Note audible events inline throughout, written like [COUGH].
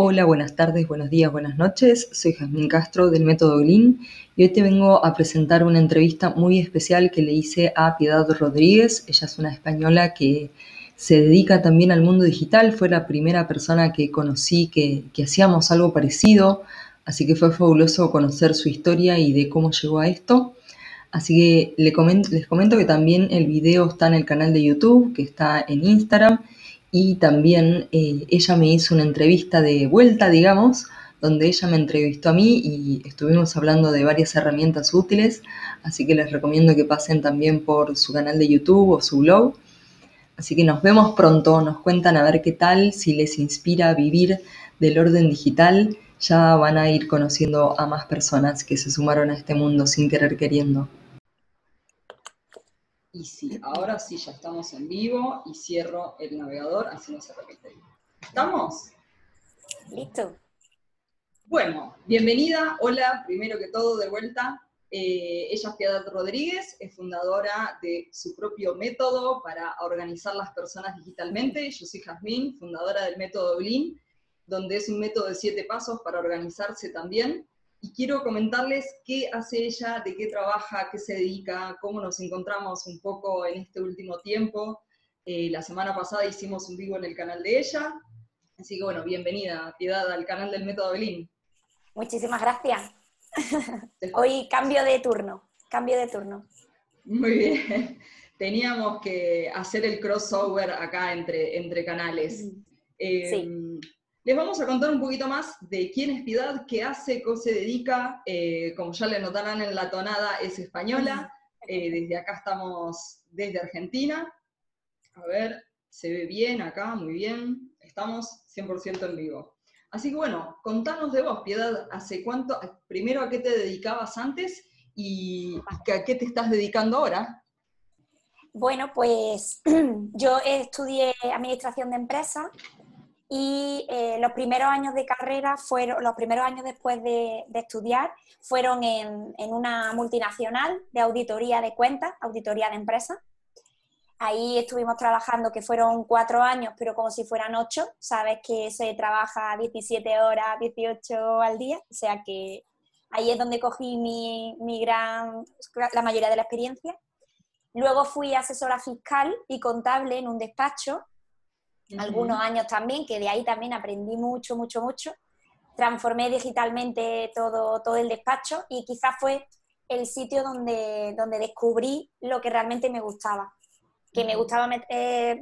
Hola, buenas tardes, buenos días, buenas noches. Soy Jazmín Castro del Método Glin y hoy te vengo a presentar una entrevista muy especial que le hice a Piedad Rodríguez. Ella es una española que se dedica también al mundo digital. Fue la primera persona que conocí que, hacíamos algo parecido, así que fue fabuloso conocer su historia y de cómo llegó a esto. Así que les comento, les comento que también el video está en el canal de YouTube, que está en Instagram y también eh, ella me hizo una entrevista de vuelta, digamos, donde ella me entrevistó a mí y estuvimos hablando de varias herramientas útiles, así que les recomiendo que pasen también por su canal de YouTube o su blog. Así que nos vemos pronto, nos cuentan a ver qué tal, si les inspira a vivir del orden digital, ya van a ir conociendo a más personas que se sumaron a este mundo sin querer queriendo. Y sí, ahora sí ya estamos en vivo y cierro el navegador, así no se repite. ¿Estamos? Listo. Bueno, bienvenida, hola, primero que todo, de vuelta. Eh, ella es Piedad Rodríguez, es fundadora de su propio método para organizar las personas digitalmente. Yo soy Jazmín, fundadora del método Blin, donde es un método de siete pasos para organizarse también y quiero comentarles qué hace ella, de qué trabaja, qué se dedica, cómo nos encontramos un poco en este último tiempo. Eh, la semana pasada hicimos un vivo en el canal de ella, así que bueno, bienvenida, Piedad, al canal del Método Belín. Muchísimas gracias. [LAUGHS] [LAUGHS] Hoy cambio de turno, cambio de turno. Muy bien. [LAUGHS] Teníamos que hacer el crossover acá entre, entre canales. sí. Les vamos a contar un poquito más de quién es Piedad, qué hace, cómo se dedica. Eh, como ya le notarán en la tonada, es española. [LAUGHS] Eh, desde acá estamos desde Argentina. A ver, se ve bien acá, muy bien. Estamos 100% en vivo. Así que bueno, contanos de vos, Piedad, ¿hace cuánto, primero a qué te dedicabas antes y a qué te estás dedicando ahora? Bueno, pues [CLEARS THROAT] yo estudié administración de empresas y eh, los primeros años de carrera fueron, los primeros años después de, estudiar, fueron en, una multinacional de auditoría de cuentas, auditoría de empresas. Ahí estuvimos trabajando, que fueron cuatro años, pero como si fueran ocho. Sabes que se trabaja 17 horas, 18 al día, o sea que ahí es donde cogí mi, mi gran, la mayoría de la experiencia. Luego fui asesora fiscal y contable en un despacho algunos años también, que de ahí también aprendí mucho, mucho, mucho. Transformé digitalmente todo, todo el despacho y quizás fue el sitio donde, donde descubrí lo que realmente me gustaba. Que me gustaba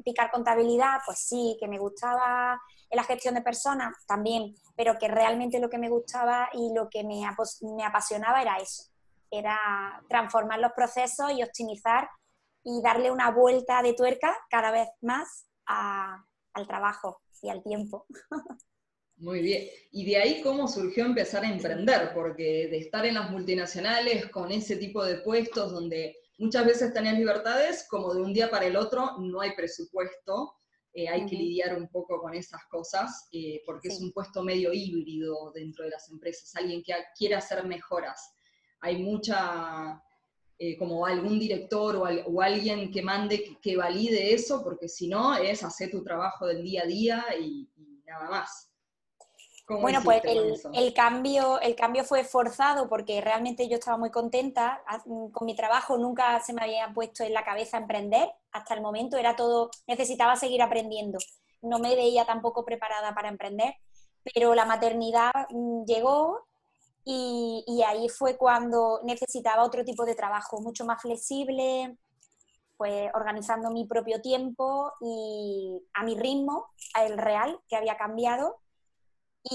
picar contabilidad, pues sí, que me gustaba la gestión de personas también, pero que realmente lo que me gustaba y lo que me, me apasionaba era eso, era transformar los procesos y optimizar y darle una vuelta de tuerca cada vez más a, al trabajo y al tiempo. Muy bien. ¿Y de ahí cómo surgió empezar a emprender? Porque de estar en las multinacionales con ese tipo de puestos donde muchas veces tenías libertades, como de un día para el otro no hay presupuesto, eh, hay que lidiar un poco con esas cosas, eh, porque es un puesto medio híbrido dentro de las empresas, alguien que quiere hacer mejoras. Hay mucha eh, como algún director o, alguien que mande, que, valide eso, porque si no es hacer tu trabajo del día a día y, nada más. Bueno, pues el, cambio, el cambio fue forzado porque realmente yo estaba muy contenta. Con mi trabajo, nunca se me había puesto en la cabeza emprender hasta el momento, era todo, necesitaba seguir aprendiendo, no me veía tampoco preparada para emprender, pero la maternidad mm, llegó y, ahí fue cuando necesitaba otro tipo de trabajo, mucho más flexible, pues organizando mi propio tiempo y a mi ritmo, el real, que había cambiado.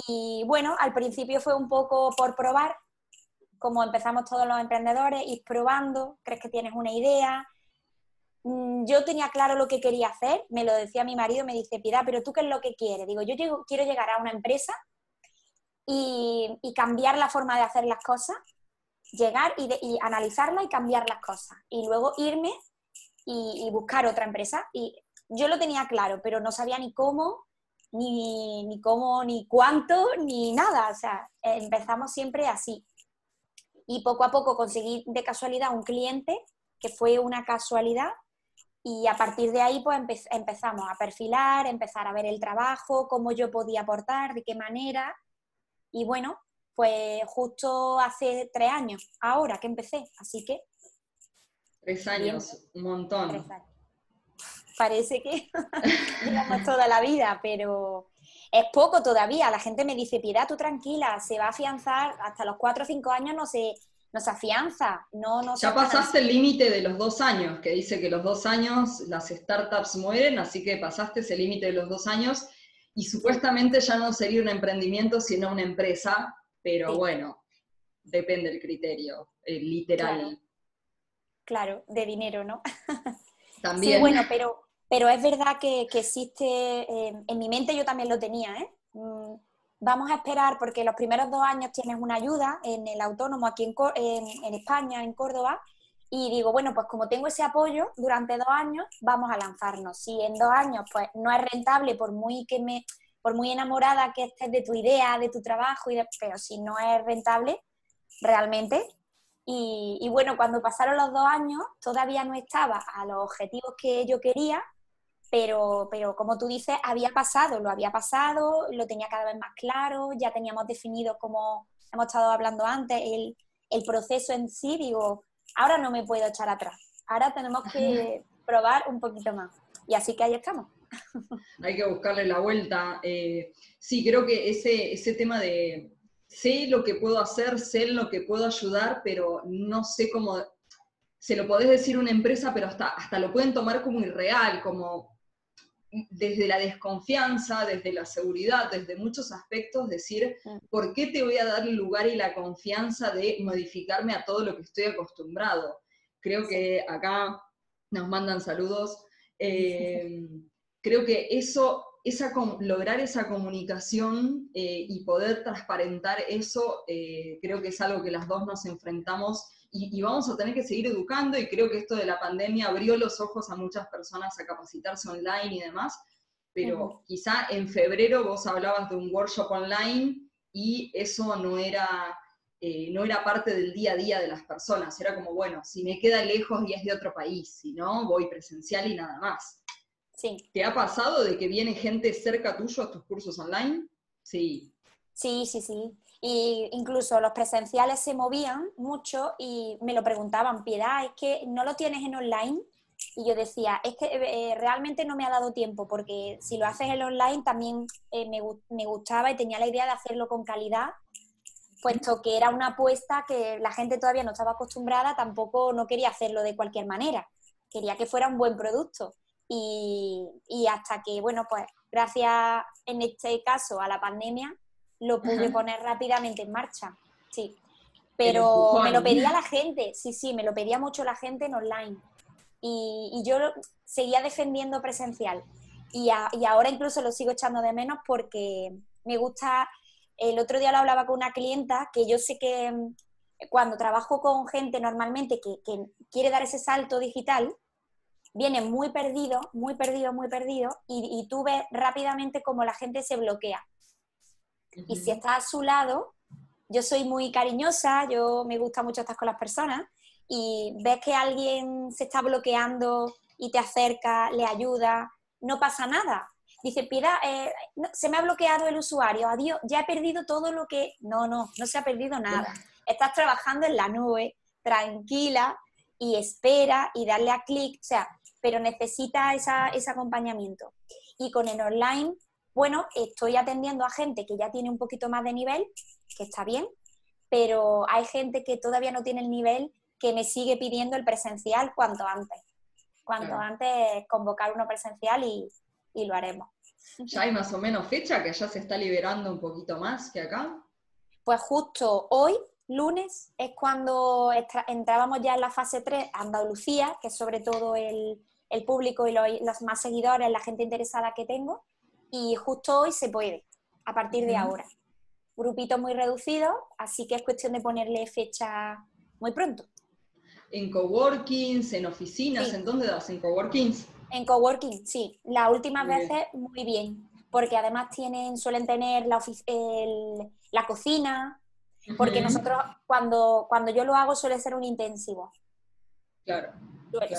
Y bueno, al principio fue un poco por probar, como empezamos todos los emprendedores, ir probando, crees que tienes una idea. Mm, yo tenía claro lo que quería hacer, me lo decía mi marido, me dice, Piedad, pero tú qué es lo que quieres? Digo, yo quiero llegar a una empresa y, cambiar la forma de hacer las cosas, llegar y, analizarla y cambiar las cosas. Y luego irme y, buscar otra empresa. Y yo lo tenía claro, pero no sabía ni cómo, ni, ni cómo, ni cuánto, ni nada. O sea, empezamos siempre así. Y poco a poco conseguí de casualidad un cliente, que fue una casualidad, Y a partir de ahí, pues empezamos a perfilar, empezar a ver el trabajo, cómo yo podía aportar, de qué manera. Y bueno, pues justo hace tres años, ahora que empecé, así que... Tres años, un montón. Parece que [LAUGHS] llevamos toda la vida, pero es poco todavía. La gente me dice, Piedad, tú tranquila, se va a afianzar hasta los cuatro o cinco años, no se, no se afianza. No, no ya pasaste el límite de los dos años, que dice que los dos años las startups mueren, así que pasaste ese límite de los dos años y supuestamente ya no sería un emprendimiento, sino una empresa, pero bueno, depende del criterio, eh, literal. Claro. de dinero, ¿no? [LAUGHS] También. Sí, bueno, pero, pero es verdad que, existe, eh, en mi mente yo también lo tenía, ¿eh? Mm, vamos a esperar porque los primeros dos años tienes una ayuda en el autónomo aquí en, en, en, España, en Córdoba, y digo, bueno, pues como tengo ese apoyo durante dos años, vamos a lanzarnos. Si en dos años pues no es rentable, por muy que me por muy enamorada que estés de tu idea, de tu trabajo, y pero si no es rentable, realmente. Y, bueno, cuando pasaron los dos años, todavía no estaba a los objetivos que yo quería, pero, pero como tú dices, había pasado, lo había pasado, lo tenía cada vez más claro, ya teníamos definido, como hemos estado hablando antes, el, el proceso en sí, digo, ahora no me puedo echar atrás, ahora tenemos que [LAUGHS] probar un poquito más. Y así que ahí estamos. [LAUGHS] Hay que buscarle la vuelta. Eh, sí, creo que ese, ese tema de sé lo que puedo hacer, sé lo que puedo ayudar, pero no sé cómo, se lo podés decir a una empresa, pero hasta, hasta lo pueden tomar como irreal, como desde la desconfianza, desde la seguridad, desde muchos aspectos, decir, mm. ¿por qué te voy a dar el lugar y la confianza de modificarme a todo lo que estoy acostumbrado? Creo que acá nos mandan saludos. Eh, [LAUGHS] creo que eso, esa, lograr esa comunicación eh, y poder transparentar eso, eh, creo que es algo que las dos nos enfrentamos y, vamos a tener que seguir educando y creo que esto de la pandemia abrió los ojos a muchas personas a capacitarse online y demás, pero quizá en febrero vos hablabas de un workshop online y eso no era... Eh, no era parte del día a día de las personas, era como, bueno, si me queda lejos y es de otro país, si no, voy presencial y nada más. ¿Te ha pasado de que viene gente cerca tuyo a tus cursos online? Sí. Sí, sí, sí. Y incluso los presenciales se movían mucho y me lo preguntaban, Piedad, es que no lo tienes en online. Y yo decía, es que eh, realmente no me ha dado tiempo, porque si lo haces en online también eh, me, me, gustaba y tenía la idea de hacerlo con calidad, puesto que era una apuesta que la gente todavía no estaba acostumbrada, tampoco no quería hacerlo de cualquier manera, quería que fuera un buen producto. Y, hasta que, bueno, pues gracias en este caso a la pandemia, lo pude poner rápidamente en marcha. Sí. Pero me lo pedía la gente, sí, sí, me lo pedía mucho la gente en online. Y, yo seguía defendiendo presencial. Y, y, ahora incluso lo sigo echando de menos porque me gusta. El otro día lo hablaba con una clienta que yo sé que mm, cuando trabajo con gente normalmente que, que quiere dar ese salto digital, viene muy perdido, muy perdido, muy perdido, y, tú ves rápidamente cómo la gente se bloquea. Y si estás a su lado, yo soy muy cariñosa, yo me gusta mucho estar con las personas, y ves que alguien se está bloqueando y te acerca, le ayuda, no pasa nada. Dice, Piedad, eh, se me ha bloqueado el usuario, adiós, ya he perdido todo lo que... No, no, no se ha perdido nada. Estás trabajando en la nube, tranquila, y espera y darle a clic. O sea, pero necesita ese acompañamiento. Y con el online, bueno, estoy atendiendo a gente que ya tiene un poquito más de nivel, que está bien, pero hay gente que todavía no tiene el nivel que me sigue pidiendo el presencial cuanto antes. Cuanto antes convocar uno presencial y, lo haremos. ¿Ya hay más o menos fecha que ya se está liberando un poquito más que acá? Pues justo hoy lunes es cuando entrábamos ya en la fase 3 Andalucía, que es sobre todo el, el público y los, más seguidores, la gente interesada que tengo. Y justo hoy se puede, a partir de ahora. Grupito muy reducido, así que es cuestión de ponerle fecha muy pronto. ¿En coworkings, en oficinas? ¿En dónde das? ¿En coworkings? En coworking, sí. Las últimas veces muy bien, porque además tienen, suelen tener la, la cocina, porque nosotros cuando, cuando yo lo hago suele ser un intensivo. Claro.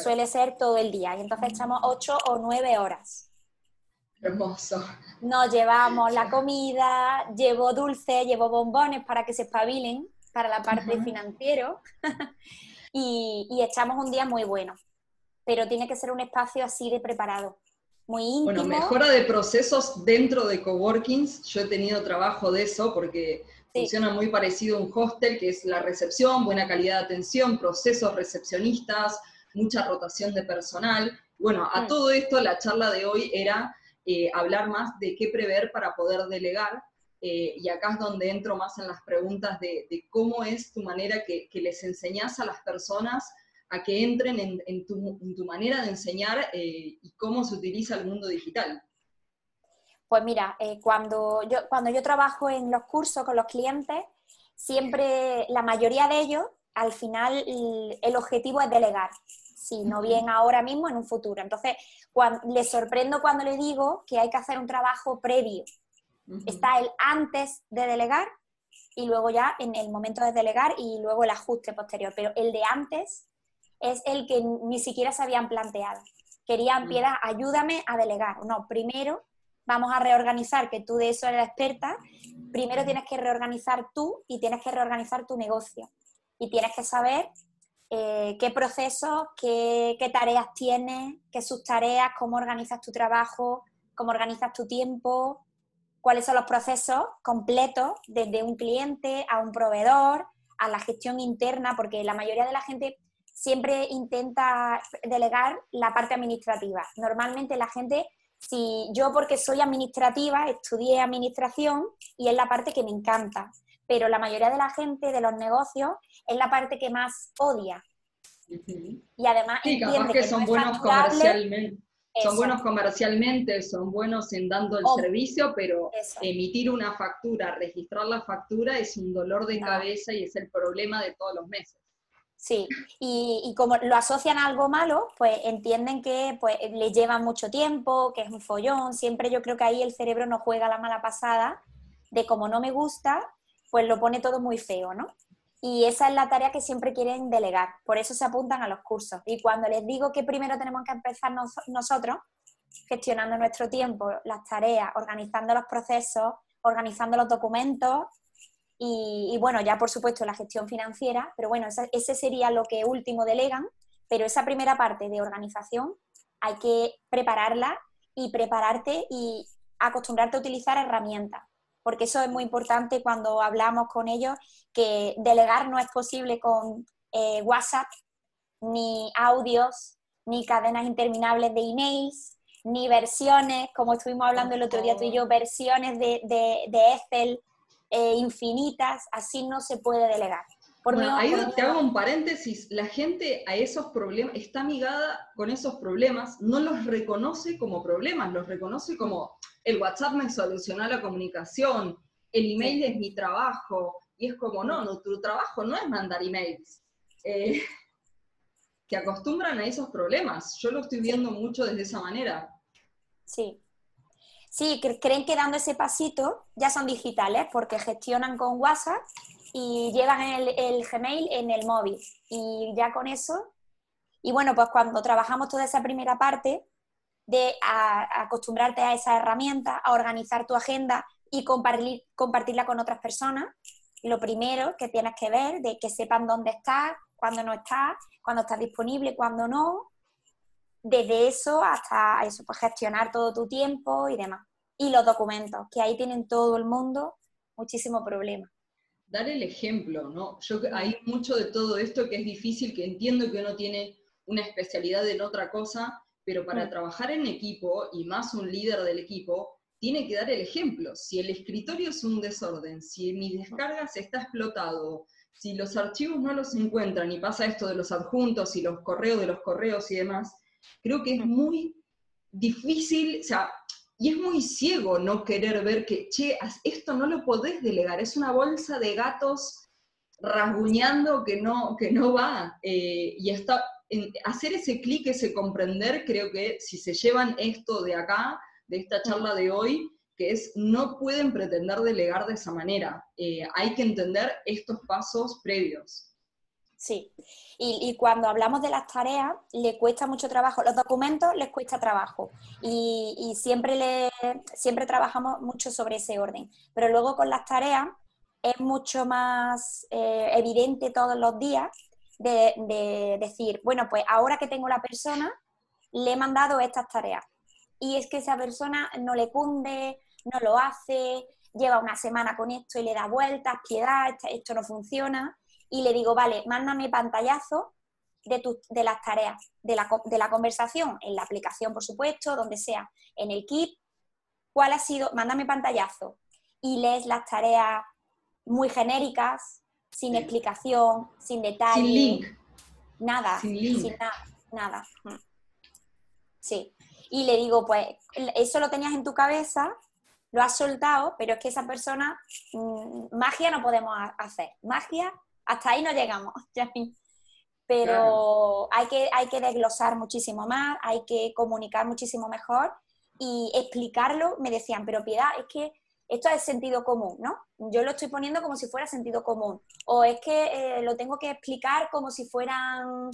Suele ser todo el día. Y entonces echamos ocho o nueve horas. Hermoso. Nos llevamos la comida, llevo dulce, llevo bombones para que se espabilen para la parte financiero [LAUGHS] y, y, echamos un día muy bueno. Pero tiene que ser un espacio así de preparado, muy íntimo. Bueno, mejora de procesos dentro de coworkings. Yo he tenido trabajo de eso porque funciona muy parecido a un hostel, que es la recepción, buena calidad de atención, procesos recepcionistas, mucha rotación de personal. Bueno, a mm. todo esto la charla de hoy era eh, hablar más de qué prever para poder delegar. Eh, y acá es donde entro más en las preguntas de, cómo es tu manera que, les enseñas a las personas a que entren en, tu, manera de enseñar eh, y cómo se utiliza el mundo digital. Pues mira, cuando, yo, cuando yo trabajo en los cursos con los clientes, siempre la mayoría de ellos, al final el objetivo es delegar si no bien ahora mismo, en un futuro. Entonces, les sorprendo cuando le digo que hay que hacer un trabajo previo. Está el antes de delegar y luego ya en el momento de delegar y luego el ajuste posterior. Pero el de antes es el que ni siquiera se habían planteado. Querían, piedad, ayúdame a delegar. No, primero vamos a reorganizar, que tú de eso eres experta, primero tienes que reorganizar tú y tienes que reorganizar tu negocio. Y tienes que saber eh, qué procesos, qué, tareas tienes, qué sus tareas, cómo organizas tu trabajo, cómo organizas tu tiempo, cuáles son los procesos completos desde un cliente a un proveedor, a la gestión interna, porque la mayoría de la gente siempre intenta delegar la parte administrativa. Normalmente la gente, si yo porque soy administrativa, estudié administración y es la parte que me encanta, pero la mayoría de la gente de los negocios es la parte que más odia. Y además sí, capaz que, son buenos comercialmente. Son buenos comercialmente, son buenos en dando el servicio, pero emitir una factura, registrar la factura es un dolor de cabeza y es el problema de todos los meses. Sí, y, y, como lo asocian a algo malo, pues entienden que pues, le lleva mucho tiempo, que es un follón. Siempre yo creo que ahí el cerebro no juega la mala pasada de como no me gusta, pues lo pone todo muy feo, ¿no? Y esa es la tarea que siempre quieren delegar, por eso se apuntan a los cursos. Y cuando les digo que primero tenemos que empezar nosotros, gestionando nuestro tiempo, las tareas, organizando los procesos, organizando los documentos y, bueno, ya por supuesto la gestión financiera, pero bueno, ese, sería lo que último delegan, pero esa primera parte de organización hay que prepararla y prepararte y acostumbrarte a utilizar herramientas porque eso es muy importante cuando hablamos con ellos, que delegar no es posible con eh, WhatsApp, ni audios, ni cadenas interminables de emails, ni versiones, como estuvimos hablando el otro día tú y yo, versiones de, de, Excel eh, infinitas, así no se puede delegar. Por ahí te hago un paréntesis, la gente a esos problemas, está amigada con esos problemas, no los reconoce como problemas, los reconoce como el WhatsApp me solucionó la comunicación, el email es mi trabajo, y es como, no, nuestro trabajo no es mandar emails. Eh, [LAUGHS] que acostumbran a esos problemas. Yo lo estoy viendo mucho desde esa manera. Sí. Sí, creen que dando ese pasito ya son digitales porque gestionan con WhatsApp y llevan el, el Gmail en el móvil. Y ya con eso, y bueno, pues cuando trabajamos toda esa primera parte, de acostumbrarte a esa herramienta, a organizar tu agenda y compartir, compartirla con otras personas. Lo primero que tienes que ver, de que sepan dónde estás, cuándo no estás, cuándo estás disponible, cuándo no. Desde eso hasta eso, pues gestionar todo tu tiempo y demás. Y los documentos, que ahí tienen todo el mundo muchísimo problema. Dar el ejemplo, ¿no? Yo hay mucho de todo esto que es difícil, que entiendo que uno tiene una especialidad en otra cosa, pero para mm. trabajar en equipo, y más un líder del equipo, tiene que dar el ejemplo. Si el escritorio es un desorden, si mi descarga se está explotado, si los archivos no los encuentran y pasa esto de los adjuntos y los correos de los correos y demás, creo que es muy difícil, o sea, y es muy ciego no querer ver que, che, esto no lo podés delegar, es una bolsa de gatos rasguñando que no, que no va. Eh, y está, hacer ese clic, ese comprender, creo que si se llevan esto de acá, de esta charla de hoy, que es no pueden pretender delegar de esa manera. Eh, hay que entender estos pasos previos. Sí, y, cuando hablamos de las tareas, le cuesta mucho trabajo. Los documentos les cuesta trabajo y, siempre, le, siempre trabajamos mucho sobre ese orden. Pero luego con las tareas es mucho más eh, evidente todos los días de, de, decir, bueno, pues ahora que tengo la persona, le he mandado estas tareas. Y es que esa persona no le cunde, no lo hace, lleva una semana con esto y le da vueltas, piedad, esto no funciona y le digo, vale, mándame pantallazo de, de las tareas, de la, de la, conversación, en la aplicación, por supuesto, donde sea, en el kit, cuál ha sido, mándame pantallazo y lees las tareas muy genéricas, sin explicación, sin detalle. Sin link. Nada, sin, nada, nada. Mm. Sí. Y le digo, pues, eso lo tenías en tu cabeza, lo has soltado, pero es que esa persona, mm, magia no podemos hacer. Magia hasta ahí no llegamos, [LAUGHS] Pero hay, que, hay que desglosar muchísimo más, hay que comunicar muchísimo mejor y explicarlo. Me decían, pero piedad, es que esto es sentido común, ¿no? Yo lo estoy poniendo como si fuera sentido común. O es que eh, lo tengo que explicar como si fueran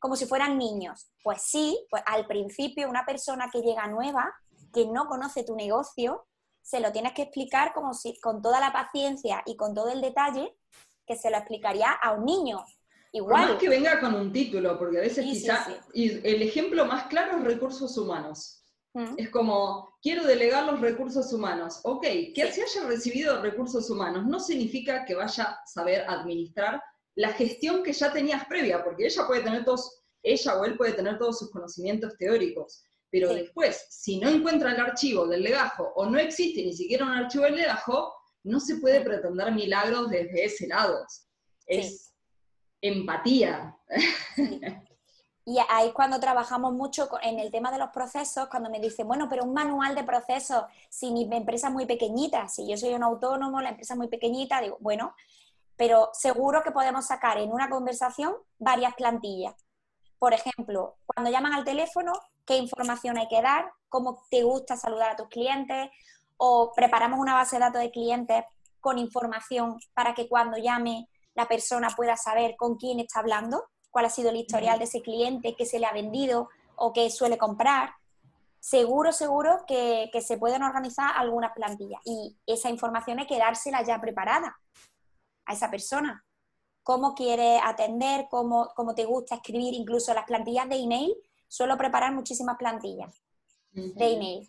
como si fueran niños. Pues sí, pues al principio una persona que llega nueva, que no conoce tu negocio, se lo tienes que explicar como si con toda la paciencia y con todo el detalle que se lo explicaría a un niño. Igual. más que venga con un título, porque a veces quizás, y el ejemplo más claro es recursos humanos. Mm. Es como, quiero delegar los recursos humanos. Ok, que se haya recibido recursos humanos no significa que vaya a saber administrar la gestión que ya tenías previa, porque ella puede tener todos, ella o él puede tener todos sus conocimientos teóricos, pero después, si no encuentra el archivo del legajo o no existe ni siquiera un archivo del legajo, no se puede pretender milagros desde ese lado. Es empatía. Y ahí es cuando trabajamos mucho en el tema de los procesos, cuando me dicen, bueno, pero un manual de procesos, si mi empresa es muy pequeñita, si yo soy un autónomo, la empresa es muy pequeñita, digo, bueno, pero seguro que podemos sacar en una conversación varias plantillas. Por ejemplo, cuando llaman al teléfono, qué información hay que dar, cómo te gusta saludar a tus clientes, o preparamos una base de datos de clientes con información para que cuando llame la persona pueda saber con quién está hablando, cuál ha sido el historial de ese cliente, qué se le ha vendido o qué suele comprar. Seguro, seguro que, se pueden organizar algunas plantillas y esa información hay que dársela ya preparada a esa persona. Cómo quiere atender, cómo, cómo te gusta escribir, incluso las plantillas de email, suelo preparar muchísimas plantillas de email.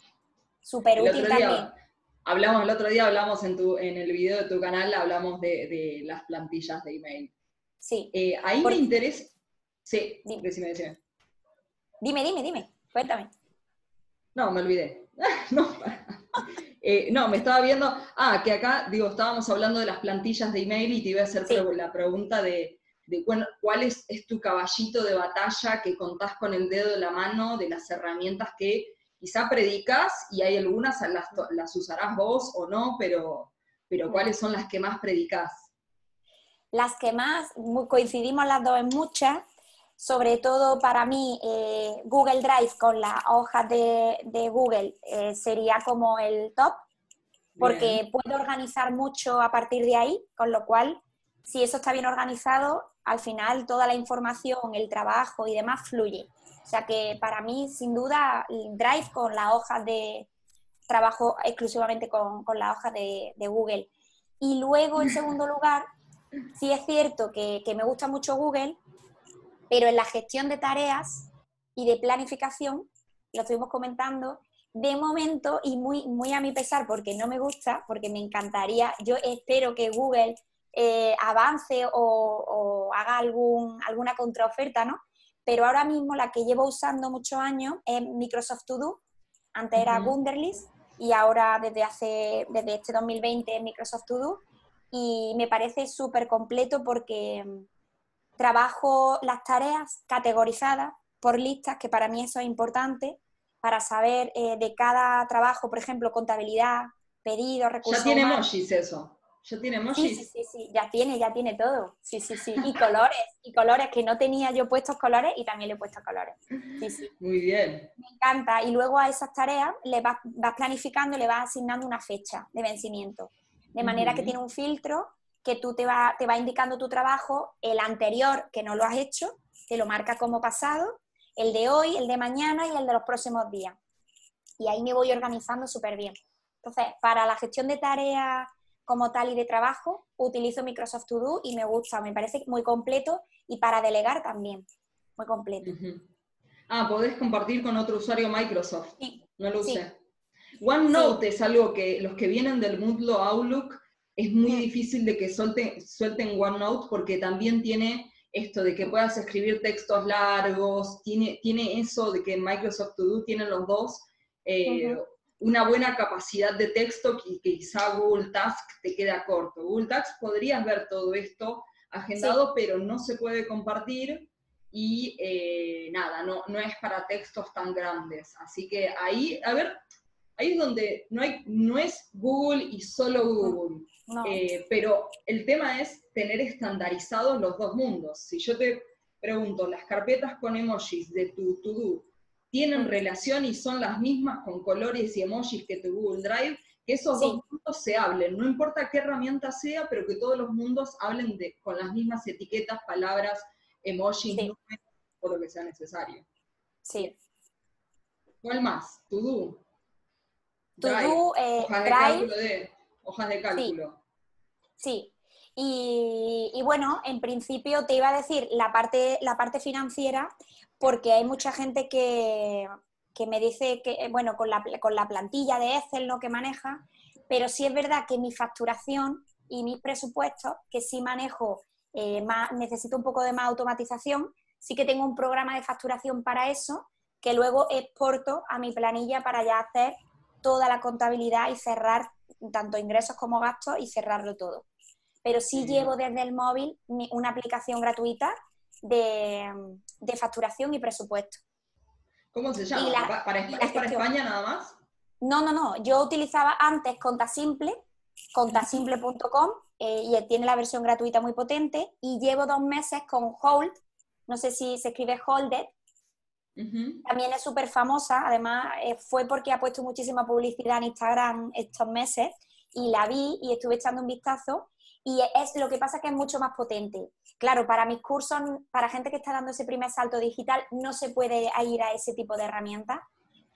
Súper útil también hablamos el otro día, hablamos en, tu, en el video de tu canal, hablamos de, las plantillas de email. Sí. Eh, ahí me interesa. Sí, dime. Decime, Dime, dime, dime, cuéntame. No, me olvidé. [LAUGHS] Eh, no. me estaba viendo. Ah, que acá, digo, estábamos hablando de las plantillas de email y te iba a hacer la pregunta de, cuál es, es tu caballito de batalla que contás con el dedo de la mano de las herramientas que quizá predicas y hay algunas las, las usarás vos o no, pero, pero ¿cuáles son las que más predicas? Las que más, coincidimos las dos en muchas, sobre todo para mí eh, Google Drive con las hojas de, Google eh, sería como el top, porque puedo organizar mucho a partir de ahí, con lo cual, si eso está bien organizado, al final toda la información, el trabajo y demás fluye. O sea que para mí, sin duda, Drive con la hoja de trabajo exclusivamente con, con la hoja de, Google. Y luego, en segundo lugar, sí es cierto que, me gusta mucho Google, pero en la gestión de tareas y de planificación, lo estuvimos comentando, de momento y muy, muy a mi pesar, porque no me gusta, porque me encantaría, yo espero que Google eh, avance o, o, haga algún, alguna contraoferta, ¿no? Pero ahora mismo la que llevo usando muchos años es Microsoft To Do. Antes era Wunderlist y ahora desde hace desde este 2020 es Microsoft To Do y me parece súper completo porque mm, trabajo las tareas categorizadas por listas, que para mí eso es importante, para saber eh, de cada trabajo, por ejemplo, contabilidad, pedidos, recursos. Ya tiene emojis eso. ¿Ya tiene emojis? Sí, sí, sí, ya tiene, ya tiene todo. Sí, sí, sí. Y colores, y colores que no tenía yo puestos colores y también le he puesto colores. Sí, sí. Muy bien. Me encanta. Y luego a esas tareas le vas, planificando y le vas asignando una fecha de vencimiento. De manera que tiene un filtro que tú te va, te va indicando tu trabajo, el anterior que no lo has hecho, te lo marca como pasado, el de hoy, el de mañana y el de los próximos días. Y ahí me voy organizando súper bien. Entonces, para la gestión de tareas como tal y de trabajo, utilizo Microsoft To Do y me gusta, me parece muy completo y para delegar también, muy completo. Ah, podés compartir con otro usuario Microsoft. Sí. No lo usé. OneNote es algo que los que vienen del Moodle Outlook es muy difícil de que suelten, suelten OneNote porque también tiene esto de que puedas escribir textos largos, tiene, tiene eso de que Microsoft To Do tienen los dos, eh, una buena capacidad de texto que, quizá Google Task te queda corto. Google Task podrías ver todo esto agendado, pero no se puede compartir y eh, nada, no, no es para textos tan grandes. Así que ahí, a ver, ahí es donde no, hay, no es Google y solo Google. Eh, pero el tema es tener estandarizados los dos mundos. Si yo te pregunto, las carpetas con emojis de tu to-do tienen relación y son las mismas con colores y emojis que tu Google Drive, que esos dos mundos se hablen, no importa qué herramienta sea, pero que todos los mundos hablen de, con las mismas etiquetas, palabras, emojis, o lo que sea necesario. Sí. ¿Cuál más? To-do. To-do, eh, hojas de cálculo de, hojas de cálculo. Sí. Y, bueno, en principio te iba a decir la parte, la parte financiera, porque hay mucha gente que, me dice que, bueno, con la, con la plantilla de Excel lo que maneja, pero sí es verdad que mi facturación y mis presupuestos, que sí manejo, eh, más, necesito un poco de más automatización, sí que tengo un programa de facturación para eso, que luego exporto a mi planilla para ya hacer toda la contabilidad y cerrar tanto ingresos como gastos y cerrarlo todo. Pero sí llevo desde el móvil una aplicación gratuita de, facturación y presupuesto. ¿Cómo se llama? ¿Para, ¿Es para España nada más? No, no, no. Yo utilizaba antes Contasimple, contasimple.com, eh, y tiene la versión gratuita muy potente, y llevo dos meses con Hold, no sé si se escribe Holded, también es súper famosa, además eh, fue porque ha puesto muchísima publicidad en Instagram estos meses y la vi y estuve echando un vistazo y es lo que pasa que es mucho más potente. Claro, para mis cursos, para gente que está dando ese primer salto digital, no se puede ir a ese tipo de herramientas,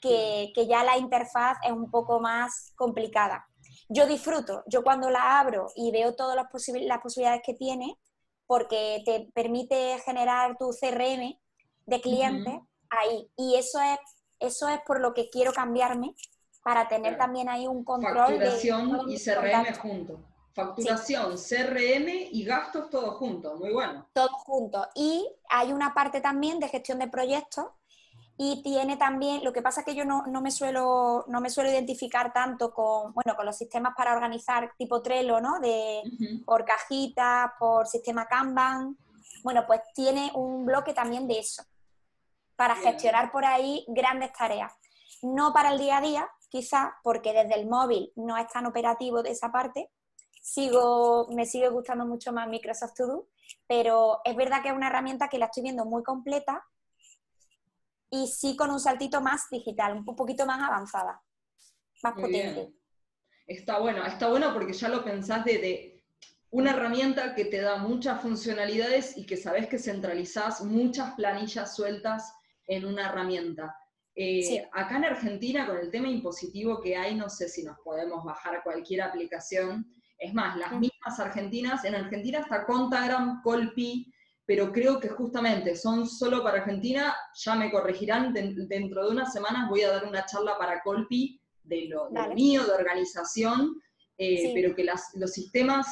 que, ya la interfaz es un poco más complicada. Yo disfruto, yo cuando la abro y veo todas las, posibilidades que tiene, porque te permite generar tu CRM de clientes, ahí. Y eso es, eso es por lo que quiero cambiarme, para tener también ahí un control. Facturación y CRM juntos. Facturación, CRM y gastos todos juntos, muy bueno. Todos juntos. Y hay una parte también de gestión de proyectos y tiene también, lo que pasa es que yo no, me suelo, no me suelo identificar tanto con, bueno, con los sistemas para organizar tipo Trello, ¿no? De, Por cajitas, por sistema Kanban. Bueno, pues tiene un bloque también de eso para gestionar por ahí grandes tareas. No para el día a día, quizás porque desde el móvil no es tan operativo de esa parte. Sigo, me sigue gustando mucho más Microsoft To Do, pero es verdad que es una herramienta que la estoy viendo muy completa y sí con un saltito más digital, un poquito más avanzada, más potente. Está bueno, está bueno porque ya lo pensás de, una herramienta que te da muchas funcionalidades y que sabes que centralizás muchas planillas sueltas en una herramienta. Eh, acá en Argentina, con el tema impositivo que hay, no sé si nos podemos bajar cualquier aplicación. Es más, las mismas argentinas, en Argentina está Contagram, Colpi, pero creo que justamente son solo para Argentina, ya me corregirán, dentro de unas semanas voy a dar una charla para Colpi de lo, mío, de organización, eh, pero que los sistemas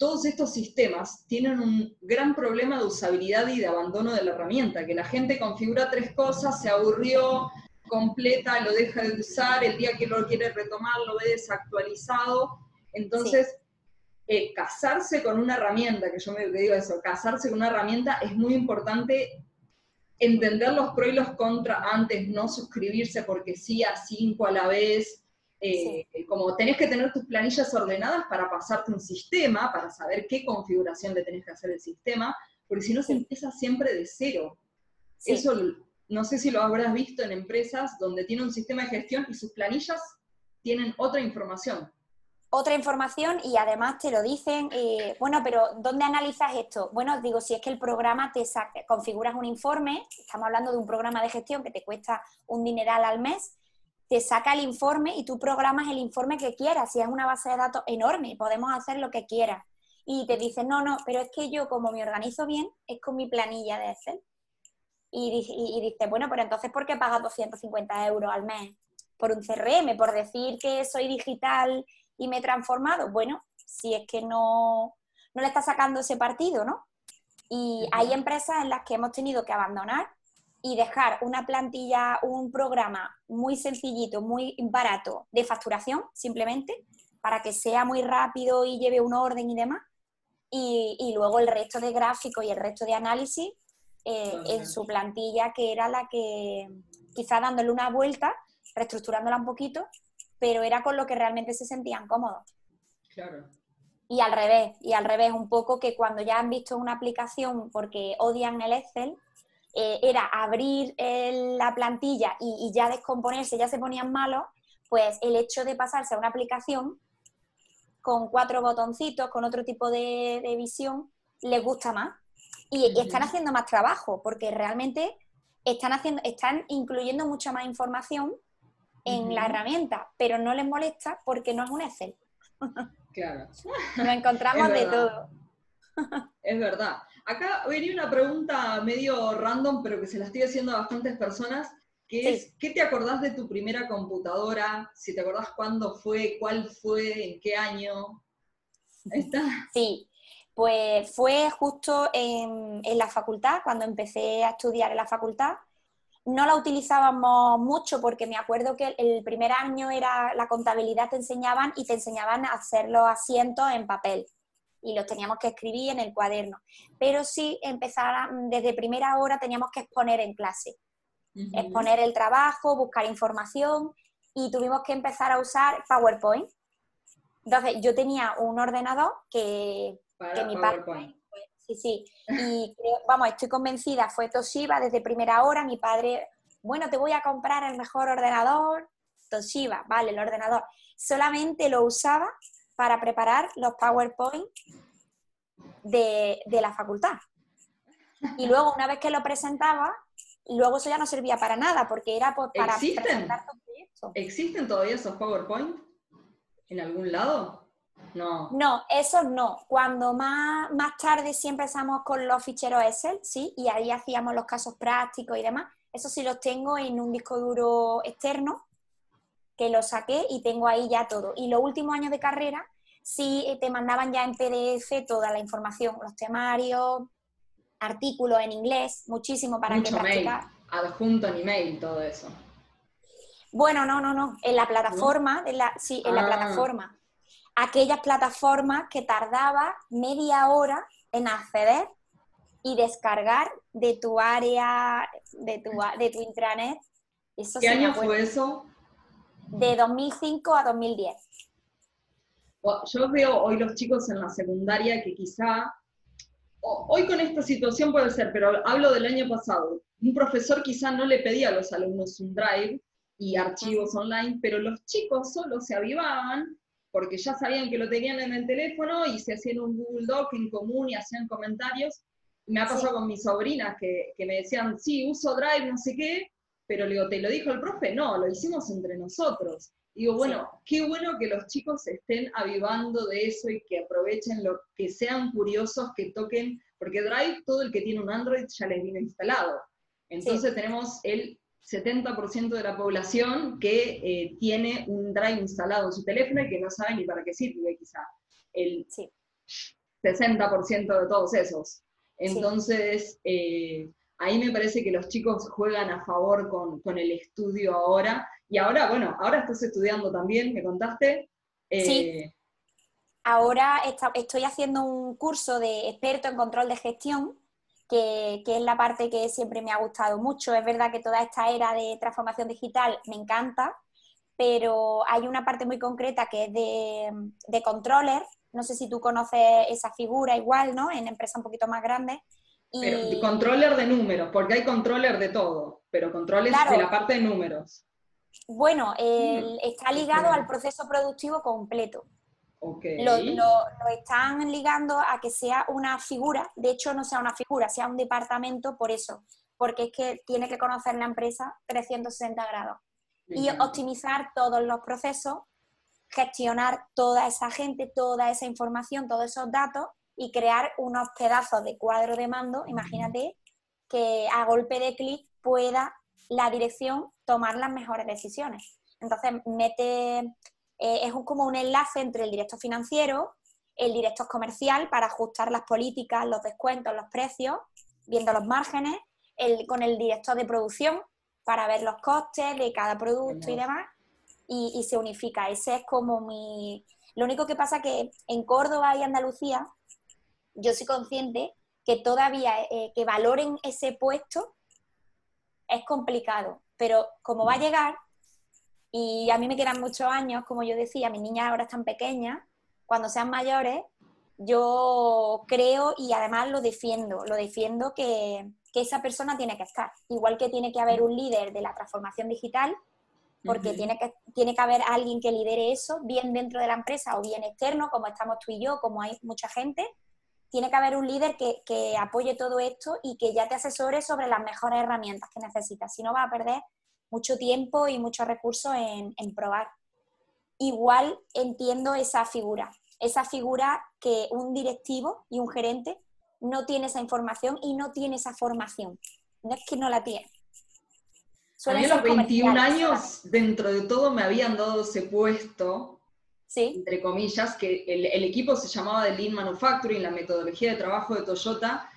todos estos sistemas tienen un gran problema de usabilidad y de abandono de la herramienta, que la gente configura tres cosas, se aburrió, completa, lo deja de usar, el día que lo quiere retomar lo ve desactualizado. Entonces, eh, casarse con una herramienta, que yo me digo eso, casarse con una herramienta es muy importante entender los pros y los contras antes, no suscribirse porque sí a cinco a la vez, eh, como tenés que tener tus planillas ordenadas para pasarte un sistema, para saber qué configuración le tenés que hacer el sistema, porque si no se empieza siempre de cero. Eso no sé si lo habrás visto en empresas donde tiene un sistema de gestión y sus planillas tienen otra información. Otra información y además te lo dicen, eh, bueno, pero ¿dónde analizas esto? Bueno, digo, si es que el programa te saca, configuras un informe, estamos hablando de un programa de gestión que te cuesta un dineral al mes, te saca el informe y tú programas el informe que quieras. Si es una base de datos enorme, podemos hacer lo que quieras. Y te dicen, no, no, pero es que yo como me organizo bien, es con mi planilla de Excel. Y, y, dices, bueno, pero entonces, ¿por qué pagas 250 euros al mes por un CRM? Por decir que soy digital y me he transformado. Bueno, si es que no, no le está sacando ese partido, ¿no? Y hay empresas en las que hemos tenido que abandonar y dejar una plantilla, un programa muy sencillito, muy barato de facturación, simplemente, para que sea muy rápido y lleve un orden y demás. Y, luego el resto de gráficos y el resto de análisis eh, en su plantilla, que era la que, quizá dándole una vuelta, reestructurándola un poquito, pero era con lo que realmente se sentían cómodos. Claro. Y al revés, y al revés, un poco que cuando ya han visto una aplicación porque odian el Excel, eh, era abrir la plantilla y, ya descomponerse, ya se ponían malos, pues el hecho de pasarse a una aplicación con cuatro botoncitos, con otro tipo de, visión, les gusta más. Y, están haciendo más trabajo, porque realmente están, haciendo, están incluyendo mucha más información en la herramienta, pero no les molesta porque no es un Excel. [LAUGHS] Claro. Nos encontramos de todo. [LAUGHS] Es verdad. Acá venía una pregunta medio random, pero que se la estoy haciendo a bastantes personas, que es, ¿qué te acordás de tu primera computadora? Si te acordás cuándo fue, cuál fue, en qué año. [LAUGHS] ¿Está? Sí, pues fue justo en, en, la facultad, cuando empecé a estudiar en la facultad. No la utilizábamos mucho porque me acuerdo que el primer año era la contabilidad te enseñaban y te enseñaban a hacer los asientos en papel y los teníamos que escribir en el cuaderno. Pero sí, empezar desde primera hora teníamos que exponer en clase, exponer el trabajo, buscar información y tuvimos que empezar a usar PowerPoint. Entonces, yo tenía un ordenador que, que mi padre... Sí, sí. Y vamos, estoy convencida, fue Toshiba desde primera hora. Mi padre, bueno, te voy a comprar el mejor ordenador. Toshiba, vale, el ordenador. Solamente lo usaba para preparar los PowerPoint de, la facultad. Y luego, una vez que lo presentaba, luego eso ya no servía para nada, porque era para presentar tu proyecto. ¿Existen todavía esos PowerPoint en algún lado? No. No, esos no. Cuando más, más tarde sí empezamos con los ficheros Excel, sí, y ahí hacíamos los casos prácticos y demás. Eso sí los tengo en un disco duro externo, que lo saqué y tengo ahí ya todo. Y los últimos años de carrera sí te mandaban ya en PDF toda la información, los temarios, artículos en inglés, muchísimo para Mucho que practicar. Mail, adjunto en email, todo eso. Bueno, no, no, no. En la plataforma, la, sí, en la ah. plataforma. Aquellas plataformas que tardaba media hora en acceder y descargar de tu área, de tu, de tu intranet. ¿Qué año fue eso? de 2005 a 2010. Yo veo hoy los chicos en la secundaria que quizá, hoy con esta situación puede ser, pero hablo del año pasado, un profesor quizá no le pedía a los alumnos un drive y archivos online, pero los chicos solo se avivaban porque ya sabían que lo tenían en el teléfono y se hacían un Google Doc en común y hacían comentarios. Me ha pasado con mis sobrinas que, que, me decían, sí, uso Drive, no sé qué, pero le digo, ¿te lo dijo el profe? No, lo hicimos entre nosotros. Digo, bueno, qué bueno que los chicos estén avivando de eso y que aprovechen lo que sean curiosos, que toquen, porque Drive, todo el que tiene un Android ya les viene instalado. Entonces tenemos el 70% de la población que eh, tiene un Drive instalado en su teléfono y que no sabe ni para qué sirve, quizá. El 60% de todos esos. Entonces, eh, ahí me parece que los chicos juegan a favor con, el estudio ahora. Y ahora, bueno, ahora estás estudiando también, me contaste. Eh, sí. Ahora estoy haciendo un curso de experto en control de gestión, que, es la parte que siempre me ha gustado mucho. Es verdad que toda esta era de transformación digital me encanta, pero hay una parte muy concreta que es de, de controller. No sé si tú conoces esa figura igual, ¿no? En empresas un poquito más grandes pero controller de números, porque hay controller de todo, pero controller de la parte de números. Bueno, está ligado al proceso productivo completo. Lo, lo, están ligando a que sea una figura, de hecho no sea una figura, sea un departamento por eso, porque es que tiene que conocer la empresa 360 grados y optimizar todos los procesos, gestionar toda esa gente, toda esa información, todos esos datos y crear unos pedazos de cuadro de mando, imagínate, que a golpe de clic pueda la dirección tomar las mejores decisiones. Entonces, mete, eh, es como un enlace entre el director financiero, el director comercial para ajustar las políticas, los descuentos, los precios, viendo los márgenes, el, con el director de producción para ver los costes de cada producto y demás, y, y se unifica. Ese es como mi... Lo único que pasa que en Córdoba y Andalucía yo soy consciente que todavía eh, que valoren ese puesto es complicado, pero como va a llegar, y a mí me quedan muchos años, como yo decía, mis niñas ahora están pequeñas, cuando sean mayores, yo creo y además lo defiendo, lo defiendo que, que esa persona tiene que estar, igual que tiene que haber un líder de la transformación digital, porque tiene, que, tiene que haber alguien que lidere eso, bien dentro de la empresa o bien externo, como estamos tú y yo, como hay mucha gente, tiene que haber un líder que, apoye todo esto y que ya te asesore sobre las mejores herramientas que necesitas. Si no, va a perder mucho tiempo y muchos recursos en, probar. Igual entiendo esa figura, esa figura que un directivo y un gerente no tiene esa información y no tiene esa formación. No es que no la tiene. a mí a los 21 años, dentro de todo, me habían dado ese puesto entre comillas, que el, equipo se llamaba de Lean Manufacturing, la metodología de trabajo de Toyota,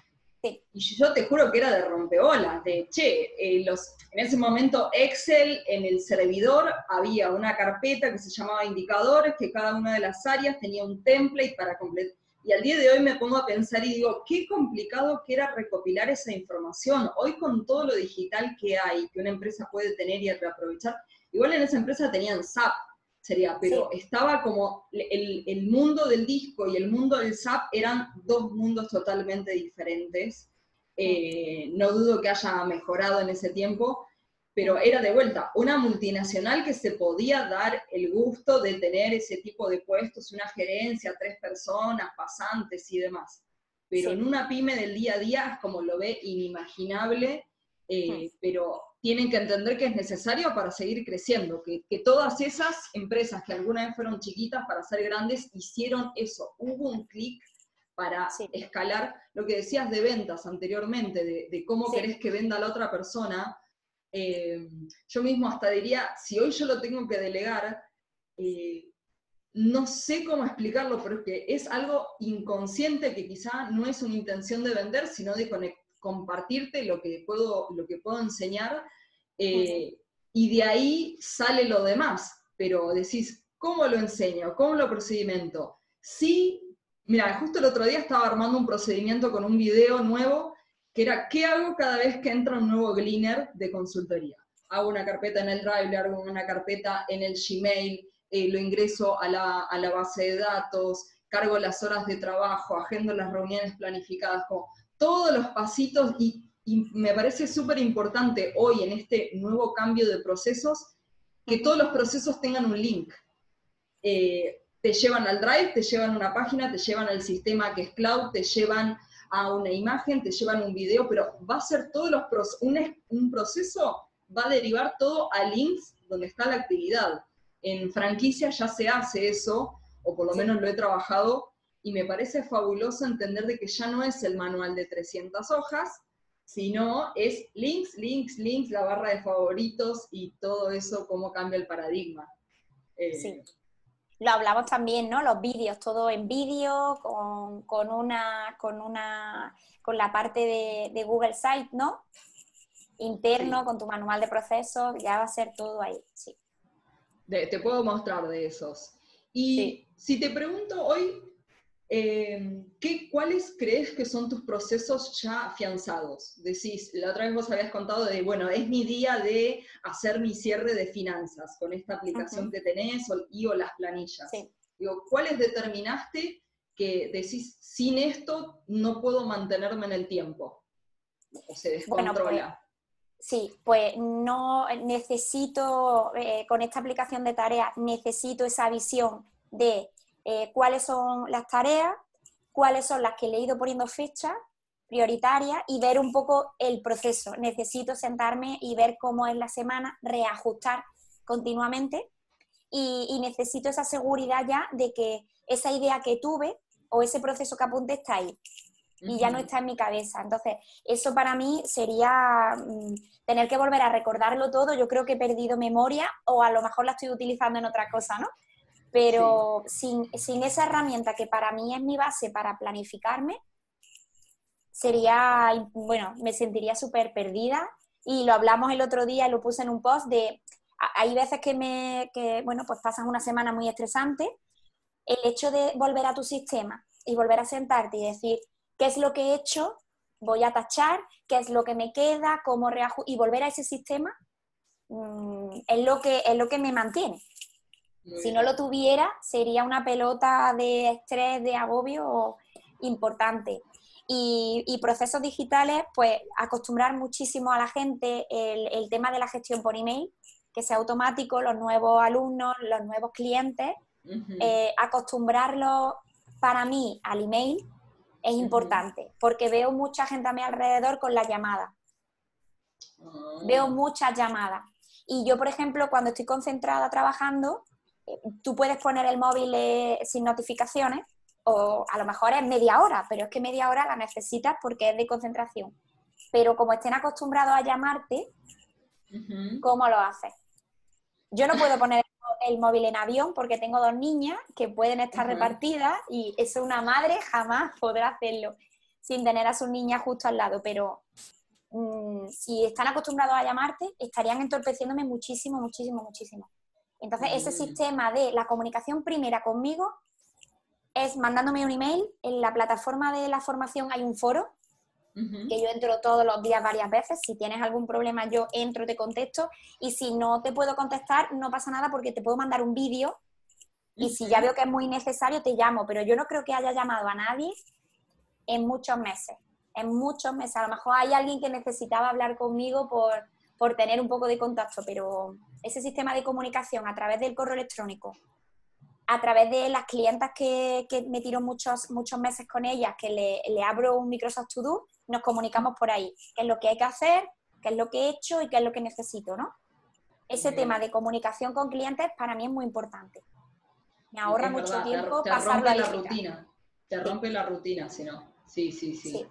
y yo te juro que era de rompeolas, de, che, eh, los, en ese momento Excel, en el servidor había una carpeta que se llamaba indicadores, que cada una de las áreas tenía un template para completar. Y al día de hoy me pongo a pensar y digo, qué complicado que era recopilar esa información. Hoy con todo lo digital que hay, que una empresa puede tener y reaprovechar, igual en esa empresa tenían SAP, sería, pero estaba como el, mundo del disco y el mundo del SAP eran dos mundos totalmente diferentes. Eh, no dudo que haya mejorado en ese tiempo, pero era de vuelta una multinacional que se podía dar el gusto de tener ese tipo de puestos, una gerencia, tres personas, pasantes y demás. Pero en una pyme del día a día es como lo ve inimaginable, eh, pero tienen que entender que es necesario para seguir creciendo, que, todas esas empresas que alguna vez fueron chiquitas para ser grandes hicieron eso, hubo un clic para escalar lo que decías de ventas anteriormente, de, cómo querés que venda la otra persona. Eh, yo mismo hasta diría, si hoy yo lo tengo que delegar, eh, no sé cómo explicarlo, pero es que es algo inconsciente que quizá no es una intención de vender, sino de conectar compartirte lo que puedo, lo que puedo enseñar eh, y de ahí sale lo demás. Pero decís, ¿cómo lo enseño? ¿Cómo lo procedimiento? Sí, mira, justo el otro día estaba armando un procedimiento con un video nuevo que era, ¿qué hago cada vez que entra un nuevo Gleaner de consultoría? Hago una carpeta en el Drive, hago una carpeta en el Gmail, eh, lo ingreso a la, a la, base de datos, cargo las horas de trabajo, agendo las reuniones planificadas, como todos los pasitos y, me parece súper importante hoy en este nuevo cambio de procesos que todos los procesos tengan un link. Eh, te llevan al Drive, te llevan a una página, te llevan al sistema que es cloud, te llevan a una imagen, te llevan un video, pero va a ser todos los un, un proceso va a derivar todo a links donde está la actividad. En franquicia ya se hace eso, o por lo menos lo he trabajado, y me parece fabuloso entender de que ya no es el manual de 300 hojas, sino es links, links, links, la barra de favoritos y todo eso, cómo cambia el paradigma. Eh, sí. Lo hablamos también, ¿no? Los vídeos, todo en vídeo, con, una, con una, con la parte de, Google Site, ¿no? Interno, con tu manual de procesos, ya va a ser todo ahí, sí. te puedo mostrar de esos. Y si te pregunto hoy, eh, ¿qué, ¿Cuáles crees que son tus procesos ya afianzados? Decís, la otra vez vos habías contado de, bueno, es mi día de hacer mi cierre de finanzas con esta aplicación que tenés y o las planillas. Digo, ¿cuáles determinaste que decís, sin esto no puedo mantenerme en el tiempo? O se descontrola. Pues, sí, pues no necesito, eh, con esta aplicación de tareas, necesito esa visión de eh, cuáles son las tareas, cuáles son las que le he ido poniendo fechas prioritarias y ver un poco el proceso. Necesito sentarme y ver cómo es la semana, reajustar continuamente y, necesito esa seguridad ya de que esa idea que tuve o ese proceso que apunte está ahí y ya no está en mi cabeza. Entonces, eso para mí sería mm, tener que volver a recordarlo todo. Yo creo que he perdido memoria o a lo mejor la estoy utilizando en otra cosa, ¿no? Pero sin, esa herramienta que para mí es mi base para planificarme, sería, bueno, me sentiría súper perdida. Y lo hablamos el otro día, lo puse en un post de, hay veces que me, que, bueno, pues pasas una semana muy estresante. El hecho de volver a tu sistema y volver a sentarte y decir, ¿qué es lo que he hecho? Voy a tachar, ¿qué es lo que me queda? ¿Cómo y volver a ese sistema mm, es, lo que, es lo que me mantiene. Si no lo tuviera, sería una pelota de estrés, de agobio importante. Y, procesos digitales, pues acostumbrar muchísimo a la gente el, tema de la gestión por email, que sea automático, los nuevos alumnos, los nuevos clientes, eh, acostumbrarlo para mí al email es importante, porque veo mucha gente a mi alrededor con la llamada. Ah. Veo muchas llamadas. Y yo, por ejemplo, cuando estoy concentrada trabajando, tú puedes poner el móvil eh, sin notificaciones o a lo mejor es media hora, pero es que media hora la necesitas porque es de concentración. Pero como estén acostumbrados a llamarte, ¿cómo lo haces? Yo no puedo poner el móvil en avión porque tengo dos niñas que pueden estar repartidas y eso una madre jamás podrá hacerlo sin tener a sus niñas justo al lado, pero mm, si están acostumbrados a llamarte, estarían entorpeciéndome muchísimo, muchísimo, muchísimo. Entonces, ese mm. sistema de la comunicación primera conmigo es mandándome un email. En la plataforma de la formación hay un foro que yo entro todos los días varias veces. Si tienes algún problema, yo entro, te contesto. Y si no te puedo contestar, no pasa nada porque te puedo mandar un vídeo. Y si ya veo que es muy necesario, te llamo. Pero yo no creo que haya llamado a nadie en muchos meses. En muchos meses. A lo mejor hay alguien que necesitaba hablar conmigo por, por tener un poco de contacto, pero ese sistema de comunicación a través del correo electrónico, a través de las clientas que, me tiro muchos, muchos meses con ellas, que le, abro un Microsoft To Do, nos comunicamos por ahí, qué es lo que hay que hacer, qué es lo que he hecho y qué es lo que necesito, ¿no? Ese tema de comunicación con clientes para mí es muy importante. Me ahorra mucho tiempo te, te rompe la rutina. Te rompe la rutina, si no. sí, sí. sí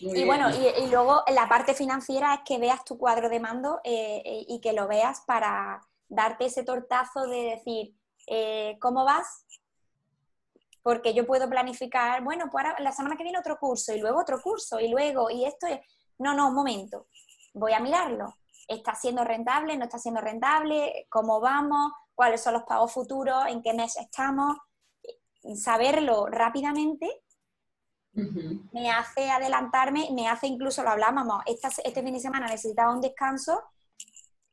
y bueno, y, luego la parte financiera es que veas tu cuadro de mando eh, eh, y que lo veas para darte ese tortazo de decir, eh, ¿cómo vas? Porque yo puedo planificar, bueno, pues ahora la semana que viene otro curso y luego otro curso y luego, y esto es, no, no, un momento, voy a mirarlo. ¿Está siendo rentable? ¿No está siendo rentable? ¿Cómo vamos? ¿Cuáles son los pagos futuros? ¿En qué mes estamos? Saberlo rápidamente me hace adelantarme, me hace incluso, lo hablábamos, este fin de semana necesitaba un descanso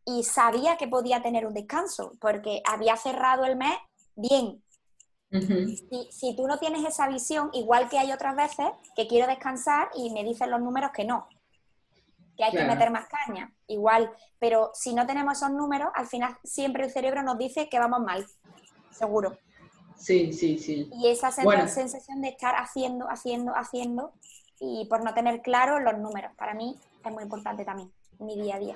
y sabía que podía tener un descanso porque había cerrado el mes bien. si, tú no tienes esa visión, igual que hay otras veces que quiero descansar y me dicen los números que no, que hay que meter más caña, igual, pero si no tenemos esos números, al final siempre el cerebro nos dice que vamos mal, seguro. Sí, sí, sí. Y esa sensación de estar haciendo, haciendo, haciendo y por no tener claro los números. Para mí es muy importante también, mi día a día.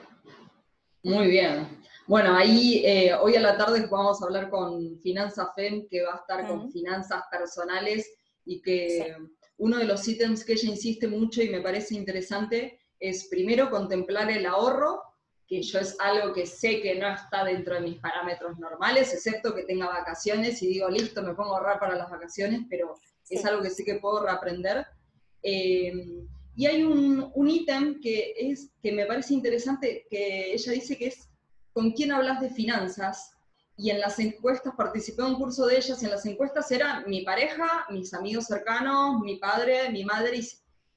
Muy bien. Bueno, ahí eh, hoy a la tarde vamos a hablar con Finanza FEM, que va a estar con finanzas personales y que uno de los ítems que ella insiste mucho y me parece interesante es primero contemplar el ahorro que yo es algo que sé que no está dentro de mis parámetros normales, excepto que tenga vacaciones y digo, listo, me pongo a ahorrar para las vacaciones, pero es algo que sé que puedo reaprender. Eh, y hay un, ítem que, es, que me parece interesante, que ella dice que es con quién hablas de finanzas, y en las encuestas, participé en un curso de ellas, y en las encuestas era mi pareja, mis amigos cercanos, mi padre, mi madre, y,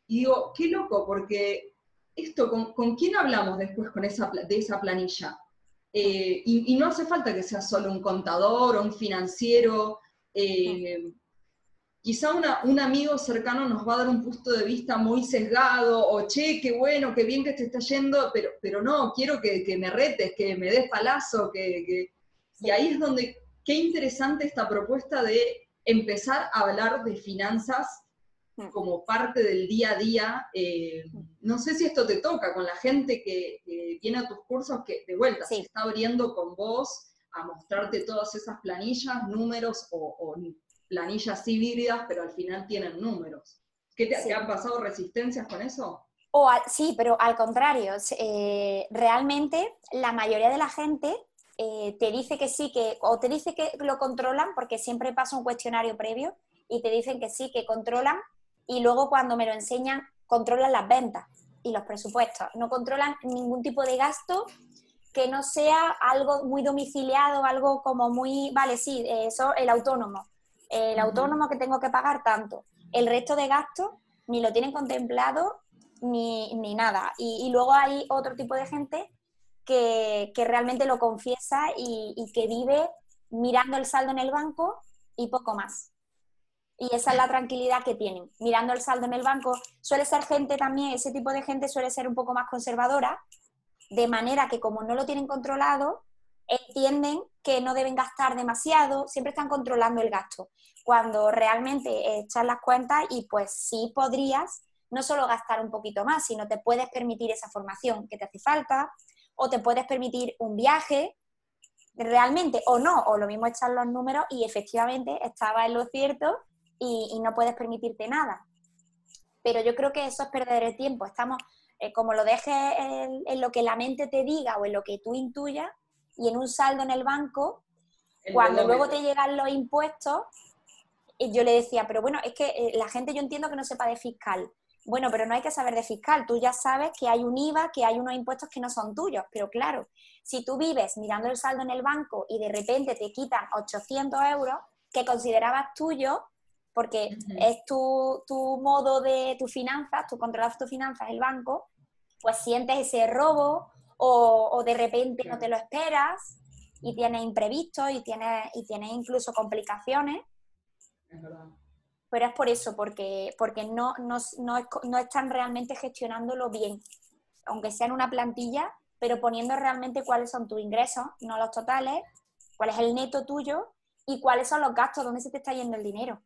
y digo, qué loco, porque esto, ¿con, quién hablamos después con esa, de esa planilla? Eh, y, no hace falta que sea solo un contador o un financiero. Eh, quizá un amigo cercano nos va a dar un punto de vista muy sesgado, o che, qué bueno, qué bien que te está yendo, pero, pero no, quiero que, me retes, que me des palazo, que, y ahí es donde qué interesante esta propuesta de empezar a hablar de finanzas. Como parte del día a día. Eh, no sé si esto te toca con la gente que, viene a tus cursos, que de vuelta se está abriendo con vos a mostrarte todas esas planillas, números o, planillas híbridas, pero al final tienen números. ¿Qué te, han pasado resistencias con eso? O sí, pero al contrario, eh, realmente la mayoría de la gente eh, te dice que sí, que, o te dice que lo controlan, porque siempre pasa un cuestionario previo, y te dicen que sí, que controlan, y luego cuando me lo enseñan, controlan las ventas y los presupuestos. No controlan ningún tipo de gasto que no sea algo muy domiciliado, algo como muy, vale, sí, eso, el autónomo. El autónomo que tengo que pagar tanto. El resto de gastos ni lo tienen contemplado ni, nada. Y, luego hay otro tipo de gente que, realmente lo confiesa y, que vive mirando el saldo en el banco y poco más. Y esa es la tranquilidad que tienen, mirando el saldo en el banco. Suele ser gente también, ese tipo de gente suele ser un poco más conservadora, de manera que como no lo tienen controlado, entienden que no deben gastar demasiado, siempre están controlando el gasto, cuando realmente echas las cuentas y pues sí podrías no solo gastar un poquito más, sino te puedes permitir esa formación que te hace falta, o te puedes permitir un viaje, realmente, o no, o lo mismo echar los números y efectivamente estaba en lo cierto y, no puedes permitirte nada. Pero yo creo que eso es perder el tiempo. Estamos, eh, como lo dejes en, lo que la mente te diga o en lo que tú intuyas, y en un saldo en el banco, cuando luego te llegan los impuestos, yo le decía, pero bueno, es que eh, la gente yo entiendo que no sepa de fiscal, bueno, pero no hay que saber de fiscal. Tú ya sabes que hay un IVA, que hay unos impuestos que no son tuyos. Pero claro, si tú vives mirando el saldo en el banco y de repente te quitan 800 euros que considerabas tuyo, porque es tu, modo de tu finanzas, tú controlas tus finanzas, el banco, pues sientes ese robo o, de repente no te lo esperas y tienes imprevistos y tienes, y tienes incluso complicaciones. Es verdad pero es por eso, porque, porque no, no, no, están realmente gestionándolo bien, aunque sea en una plantilla, pero poniendo realmente cuáles son tus ingresos, no los totales, cuál es el neto tuyo y cuáles son los gastos, dónde se te está yendo el dinero.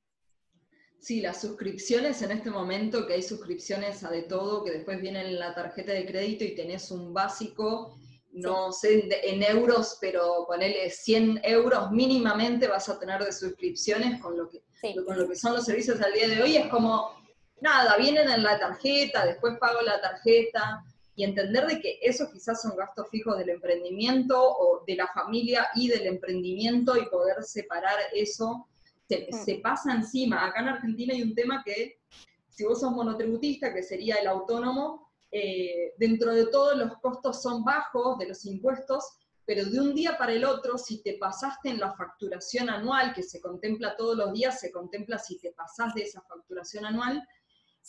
Sí, las suscripciones en este momento, que hay suscripciones a de todo, que después vienen en la tarjeta de crédito y tenés un básico no sé en euros, pero ponele 100 euros mínimamente vas a tener de suscripciones con lo que, con lo que son los servicios al día de hoy. Es como, nada, vienen en la tarjeta, después pago la tarjeta, y entender de que esos quizás son gastos fijos del emprendimiento o de la familia y del emprendimiento y poder separar eso se, mm. se pasa encima. Acá en Argentina hay un tema que si vos sos monotributista, que sería el autónomo, eh, dentro de todo los costos son bajos de los impuestos, pero de un día para el otro, si te pasaste en la facturación anual, que se contempla todos los días, se contempla si te pasás de esa facturación anual,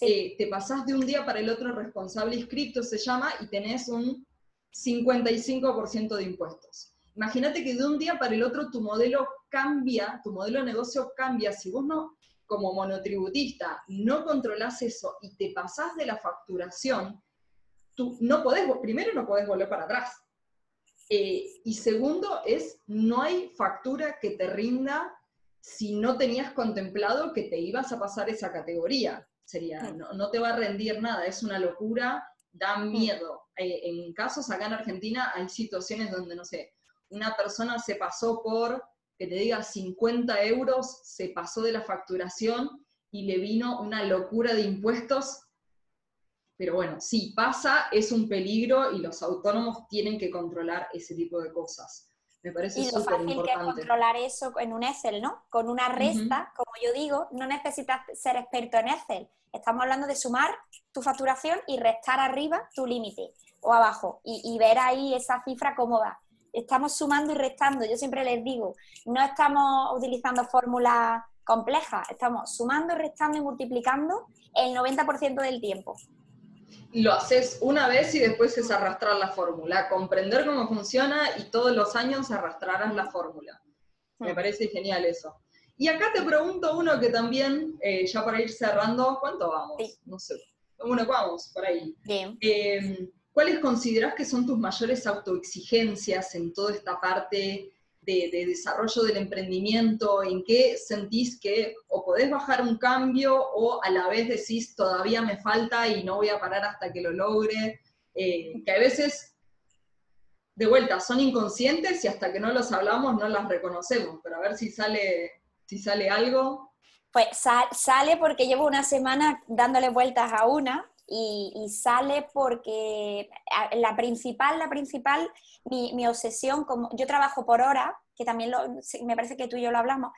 eh, te pasás de un día para el otro responsable inscrito, se llama, y tenés un 55% de impuestos. Imagínate que de un día para el otro tu modelo cambia, tu modelo de negocio cambia. Si vos no, como monotributista, no controlás eso y te pasás de la facturación, tú no podés, primero no podés volver para atrás. Eh, y segundo es, no hay factura que te rinda si no tenías contemplado que te ibas a pasar esa categoría. Sería, no, te va a rendir nada, es una locura, da miedo. Eh, en casos acá en Argentina hay situaciones donde, no sé, una persona se pasó por, que te diga, 50 euros, se pasó de la facturación y le vino una locura de impuestos pero bueno, si pasa, es un peligro y los autónomos tienen que controlar ese tipo de cosas. Me parece. Y lo fácil que es controlar eso en un Excel, ¿no? Con una resta, como yo digo, no necesitas ser experto en Excel. Estamos hablando de sumar tu facturación y restar arriba tu límite o abajo y, ver ahí esa cifra cómoda. Estamos sumando y restando. Yo siempre les digo, no estamos utilizando fórmulas complejas, estamos sumando, restando y multiplicando el 90% del tiempo lo haces una vez y después es arrastrar la fórmula, comprender cómo funciona y todos los años arrastrarás la fórmula. Me parece genial eso. Y acá te pregunto uno que también, eh, ya para ir cerrando, ¿cuánto vamos? No sé. Bueno, vamos, por ahí. Bien. Eh, ¿Cuáles consideras que son tus mayores autoexigencias en toda esta parte de, desarrollo del emprendimiento? ¿En qué sentís que o podés bajar un cambio o a la vez decís todavía me falta y no voy a parar hasta que lo logre? Eh, que a veces, de vuelta, son inconscientes y hasta que no los hablamos no las reconocemos, pero a ver si sale, si sale algo. Pues sale porque llevo una semana dándole vueltas a una y, sale porque la principal, la principal, mi, obsesión, como yo trabajo por hora, que también me parece que tú y yo lo hablamos,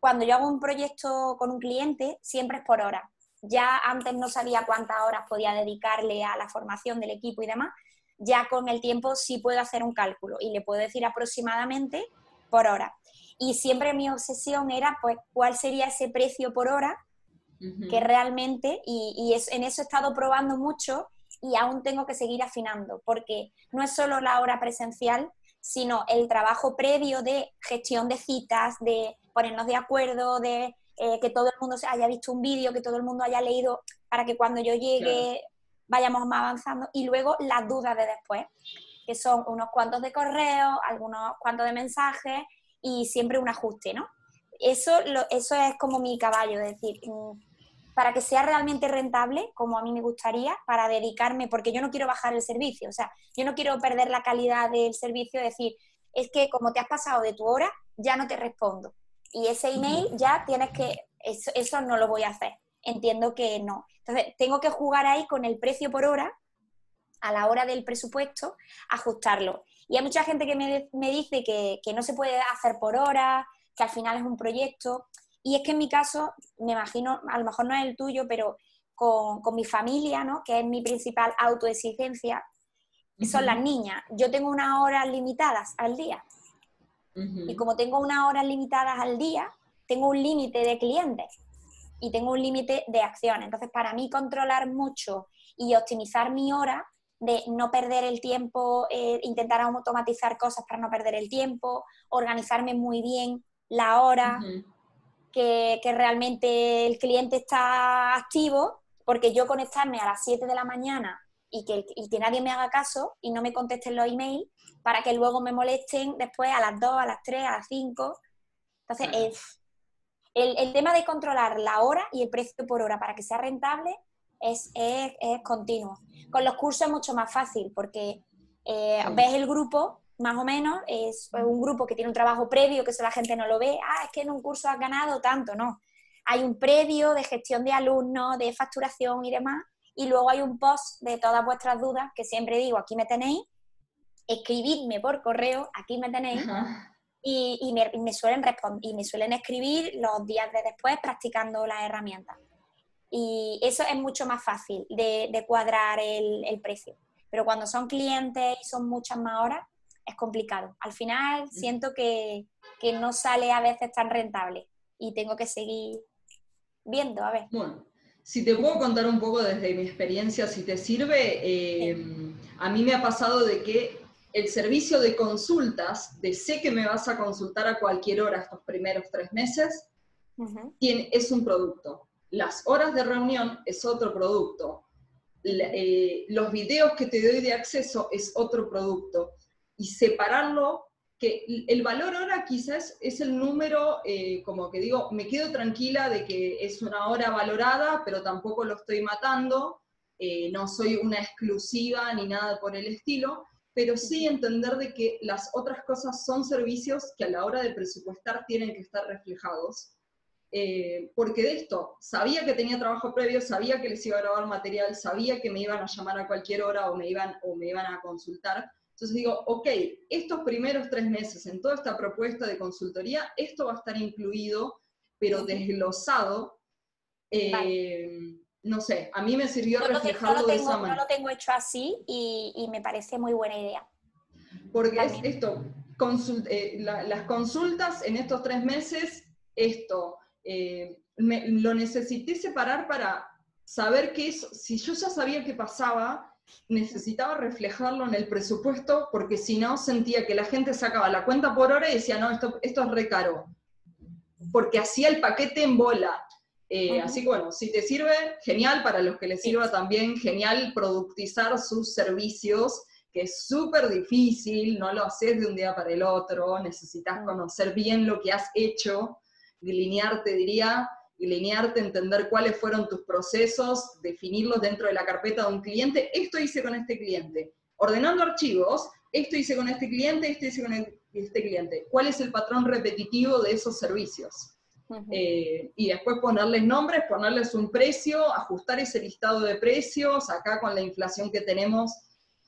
cuando yo hago un proyecto con un cliente, siempre es por hora. Ya antes no sabía cuántas horas podía dedicarle a la formación del equipo y demás, ya con el tiempo sí puedo hacer un cálculo y le puedo decir aproximadamente por hora. Y siempre mi obsesión era, pues, cuál sería ese precio por hora que realmente, y, en eso he estado probando mucho y aún tengo que seguir afinando, porque no es solo la hora presencial, sino el trabajo previo de gestión de citas, de ponernos de acuerdo, de eh, que todo el mundo haya visto un vídeo, que todo el mundo haya leído, para que cuando yo llegue vayamos más avanzando, y luego las dudas de después, que son unos cuantos de correo, algunos cuantos de mensajes y siempre un ajuste, ¿no? Eso, eso es como mi caballo, es decir, mm, para que sea realmente rentable, como a mí me gustaría, para dedicarme, porque yo no quiero bajar el servicio, o sea, yo no quiero perder la calidad del servicio, decir, es que como te has pasado de tu hora, ya no te respondo. Y ese email ya tienes que, eso, eso no lo voy a hacer. Entiendo que no. Entonces, tengo que jugar ahí con el precio por hora, a la hora del presupuesto, ajustarlo. Y hay mucha gente que me, me dice que, que no se puede hacer por hora, que al final es un proyecto. Y es que en mi caso, me imagino, a lo mejor no es el tuyo, pero con, mi familia, ¿no? que es mi principal autoexigencia, son las niñas. Yo tengo unas horas limitadas al día. Y como tengo unas horas limitadas al día, tengo un límite de clientes y tengo un límite de acciones. Entonces, para mí controlar mucho y optimizar mi hora de no perder el tiempo, eh, intentar automatizar cosas para no perder el tiempo, organizarme muy bien la hora, que, realmente el cliente está activo, porque yo conectarme a las 7 de la mañana y que, que nadie me haga caso y no me contesten los emails para que luego me molesten después a las 2, a las 3, a las 5. Entonces, el, tema de controlar la hora y el precio por hora para que sea rentable es, es, continuo. Con los cursos es mucho más fácil porque eh, ves el grupo más o menos, es un grupo que tiene un trabajo previo, que eso la gente no lo ve, ah, es que en un curso has ganado tanto, no. Hay un previo de gestión de alumnos, de facturación y demás, y luego hay un post de todas vuestras dudas, que siempre digo, aquí me tenéis, escribidme por correo, aquí me tenéis, y, me, suelen y me suelen escribir los días de después practicando las herramientas. Y eso es mucho más fácil de, cuadrar el, el precio. Pero cuando son clientes y son muchas más horas, es complicado. Al final siento que, no sale a veces tan rentable y tengo que seguir viendo, a ver. Bueno, si te puedo contar un poco desde mi experiencia, si te sirve, eh, a mí me ha pasado de que el servicio de consultas, de sé que me vas a consultar a cualquier hora estos primeros tres meses, tiene, es un producto. Las horas de reunión es otro producto. Eh, los videos que te doy de acceso es otro producto y separarlo, que el valor ahora quizás es el número, eh, como que digo, me quedo tranquila de que es una hora valorada, pero tampoco lo estoy matando, eh, no soy una exclusiva ni nada por el estilo, pero sí entender de que las otras cosas son servicios que a la hora de presupuestar tienen que estar reflejados. Eh, porque de esto, sabía que tenía trabajo previo, sabía que les iba a grabar material, sabía que me iban a llamar a cualquier hora o me iban, o me iban a consultar, entonces digo, ok, estos primeros tres meses en toda esta propuesta de consultoría, esto va a estar incluido, pero desglosado. Eh, no sé, a mí me sirvió reflejarlo de esa manera. No lo tengo hecho así y, me parece muy buena idea. Porque es esto, eh, las consultas en estos tres meses, esto, eh, lo necesité separar para saber que eso, si yo ya sabía qué pasaba, necesitaba reflejarlo en el presupuesto porque si no sentía que la gente sacaba la cuenta por hora y decía, no, esto, esto es re caro. Porque hacía el paquete en bola. Eh, así que bueno, si te sirve, genial, para los que les sirva también, genial productizar sus servicios, que es súper difícil, no lo haces de un día para el otro, necesitas conocer bien lo que has hecho, linearte, diría, linearte, entender cuáles fueron tus procesos, definirlos dentro de la carpeta de un cliente, esto hice con este cliente. Ordenando archivos, esto hice con este cliente, esto hice con este cliente. ¿Cuál es el patrón repetitivo de esos servicios? Eh, y después ponerles nombres, ponerles un precio, ajustar ese listado de precios. Acá con la inflación que tenemos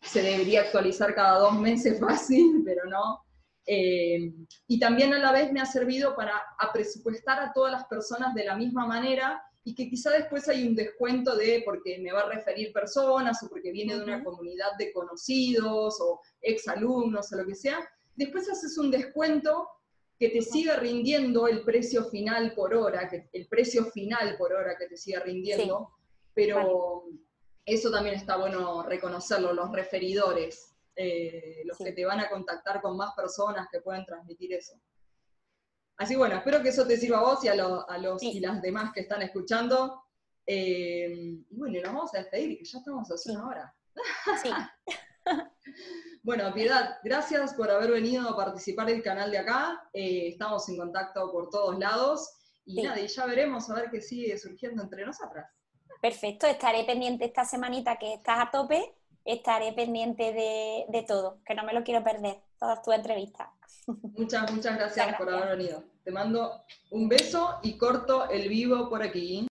se debería actualizar cada dos meses [LAUGHS] fácil, pero no. Eh, y también a la vez me ha servido para presupuestar a todas las personas de la misma manera y que quizá después hay un descuento de porque me va a referir personas o porque viene de una comunidad de conocidos o exalumnos o lo que sea. Después haces un descuento que te siga rindiendo el precio final por hora, que, el precio final por hora que te siga rindiendo, pero eso también está bueno reconocerlo, los referidores, eh, los que te van a contactar con más personas que pueden transmitir eso. Así bueno, espero que eso te sirva a vos y a, los y las demás que están escuchando. Eh, y bueno, nos vamos a despedir, que ya estamos hace una hora. Sí. [LAUGHS] Bueno, Piedad, gracias por haber venido a participar del canal de acá. Eh, estamos en contacto por todos lados. Y nada, y ya veremos a ver qué sigue surgiendo entre nosotras. Perfecto, estaré pendiente esta semanita que estás a tope, estaré pendiente de, todo, que no me lo quiero perder, todas tus entrevistas. Muchas, muchas gracias por haber venido. Te mando un beso y corto el vivo por aquí.